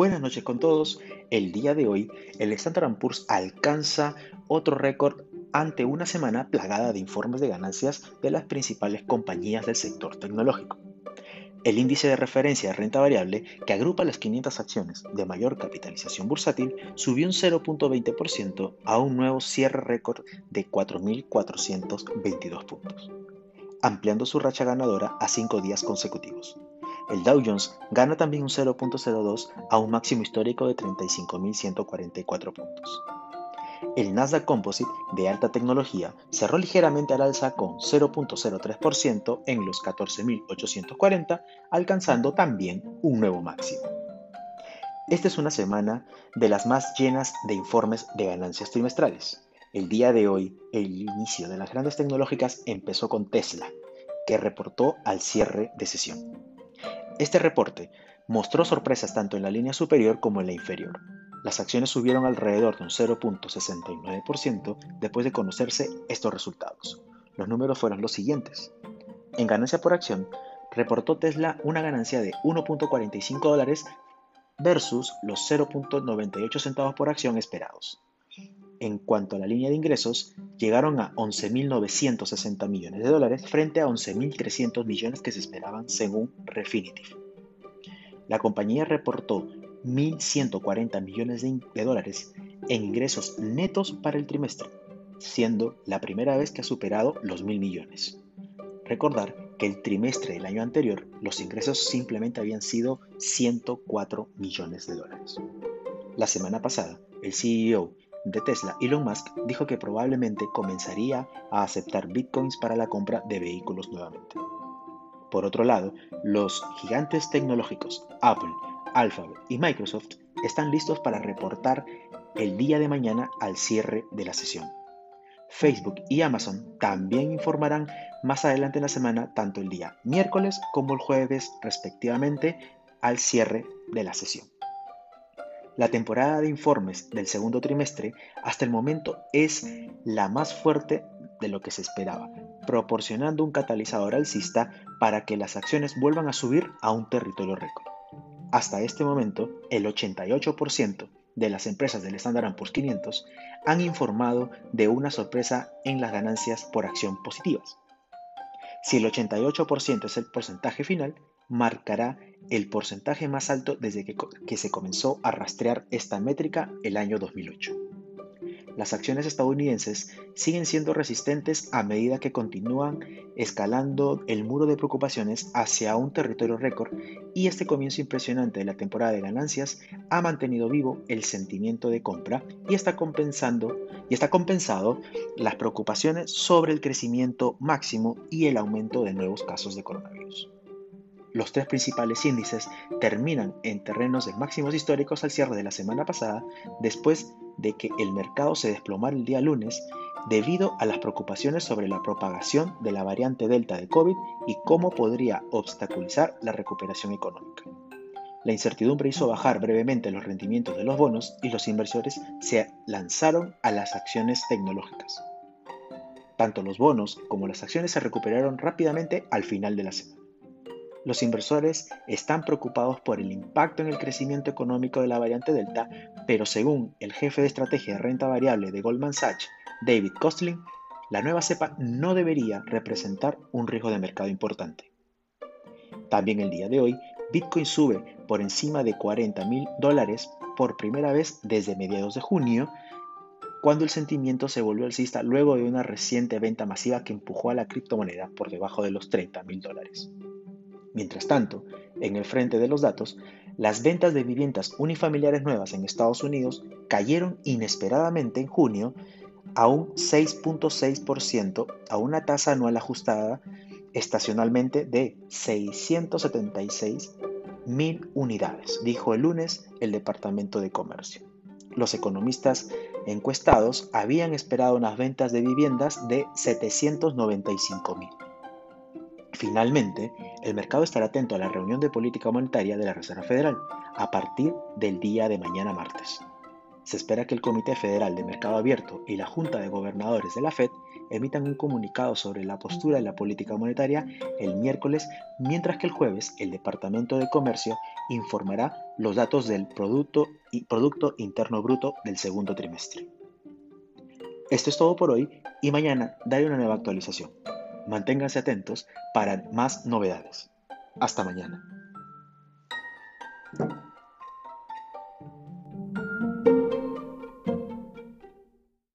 Buenas noches con todos. El día de hoy, el Standard Poor's alcanza otro récord ante una semana plagada de informes de ganancias de las principales compañías del sector tecnológico. El índice de referencia de renta variable, que agrupa las 500 acciones de mayor capitalización bursátil, subió un 0.20% a un nuevo cierre récord de 4.422 puntos, ampliando su racha ganadora a cinco días consecutivos. El Dow Jones gana también un 0.02 a un máximo histórico de 35.144 puntos. El Nasdaq Composite de alta tecnología cerró ligeramente al alza con 0.03% en los 14.840, alcanzando también un nuevo máximo. Esta es una semana de las más llenas de informes de ganancias trimestrales. El día de hoy, el inicio de las grandes tecnológicas empezó con Tesla, que reportó al cierre de sesión. Este reporte mostró sorpresas tanto en la línea superior como en la inferior. Las acciones subieron alrededor de un 0.69% después de conocerse estos resultados. Los números fueron los siguientes. En ganancia por acción, reportó Tesla una ganancia de 1.45 dólares versus los 0.98 centavos por acción esperados. En cuanto a la línea de ingresos, llegaron a 11.960 millones de dólares frente a 11.300 millones que se esperaban según Refinitiv. La compañía reportó 1.140 millones de, dólares en ingresos netos para el trimestre, siendo la primera vez que ha superado los 1.000 millones. Recordar que el trimestre del año anterior los ingresos simplemente habían sido 104 millones de dólares. La semana pasada, el CEO de Tesla, Elon Musk dijo que probablemente comenzaría a aceptar bitcoins para la compra de vehículos nuevamente. Por otro lado, los gigantes tecnológicos Apple, Alphabet y Microsoft están listos para reportar el día de mañana al cierre de la sesión. Facebook y Amazon también informarán más adelante en la semana, tanto el día miércoles como el jueves respectivamente, al cierre de la sesión. La temporada de informes del segundo trimestre hasta el momento es la más fuerte de lo que se esperaba, proporcionando un catalizador alcista para que las acciones vuelvan a subir a un territorio récord. Hasta este momento, el 88% de las empresas del Standard Poor's 500 han informado de una sorpresa en las ganancias por acción positivas. Si el 88% es el porcentaje final, marcará el porcentaje más alto desde que, se comenzó a rastrear esta métrica el año 2008. Las acciones estadounidenses siguen siendo resistentes a medida que continúan escalando el muro de preocupaciones hacia un territorio récord y este comienzo impresionante de la temporada de ganancias ha mantenido vivo el sentimiento de compra y está compensando y está compensado las preocupaciones sobre el crecimiento máximo y el aumento de nuevos casos de coronavirus. Los tres principales índices terminan en terrenos de máximos históricos al cierre de la semana pasada, después de que el mercado se desplomara el día lunes debido a las preocupaciones sobre la propagación de la variante Delta de COVID y cómo podría obstaculizar la recuperación económica. La incertidumbre hizo bajar brevemente los rendimientos de los bonos y los inversores se lanzaron a las acciones tecnológicas. Tanto los bonos como las acciones se recuperaron rápidamente al final de la semana. Los inversores están preocupados por el impacto en el crecimiento económico de la variante Delta, pero según el jefe de estrategia de renta variable de Goldman Sachs, David Kostling, la nueva cepa no debería representar un riesgo de mercado importante. También el día de hoy, Bitcoin sube por encima de 40 mil dólares por primera vez desde mediados de junio, cuando el sentimiento se volvió alcista luego de una reciente venta masiva que empujó a la criptomoneda por debajo de los 30 mil dólares. Mientras tanto, en el frente de los datos, las ventas de viviendas unifamiliares nuevas en Estados Unidos cayeron inesperadamente en junio a un 6.6% a una tasa anual ajustada estacionalmente de 676 mil unidades, dijo el lunes el Departamento de Comercio. Los economistas encuestados habían esperado unas ventas de viviendas de 795 mil. Finalmente, el mercado estará atento a la reunión de política monetaria de la Reserva Federal a partir del día de mañana martes. Se espera que el Comité Federal de Mercado Abierto y la Junta de Gobernadores de la Fed emitan un comunicado sobre la postura de la política monetaria el miércoles, mientras que el jueves el Departamento de Comercio informará los datos del Producto, Interno Bruto del segundo trimestre. Esto es todo por hoy y mañana daré una nueva actualización. Manténganse atentos para más novedades. Hasta mañana.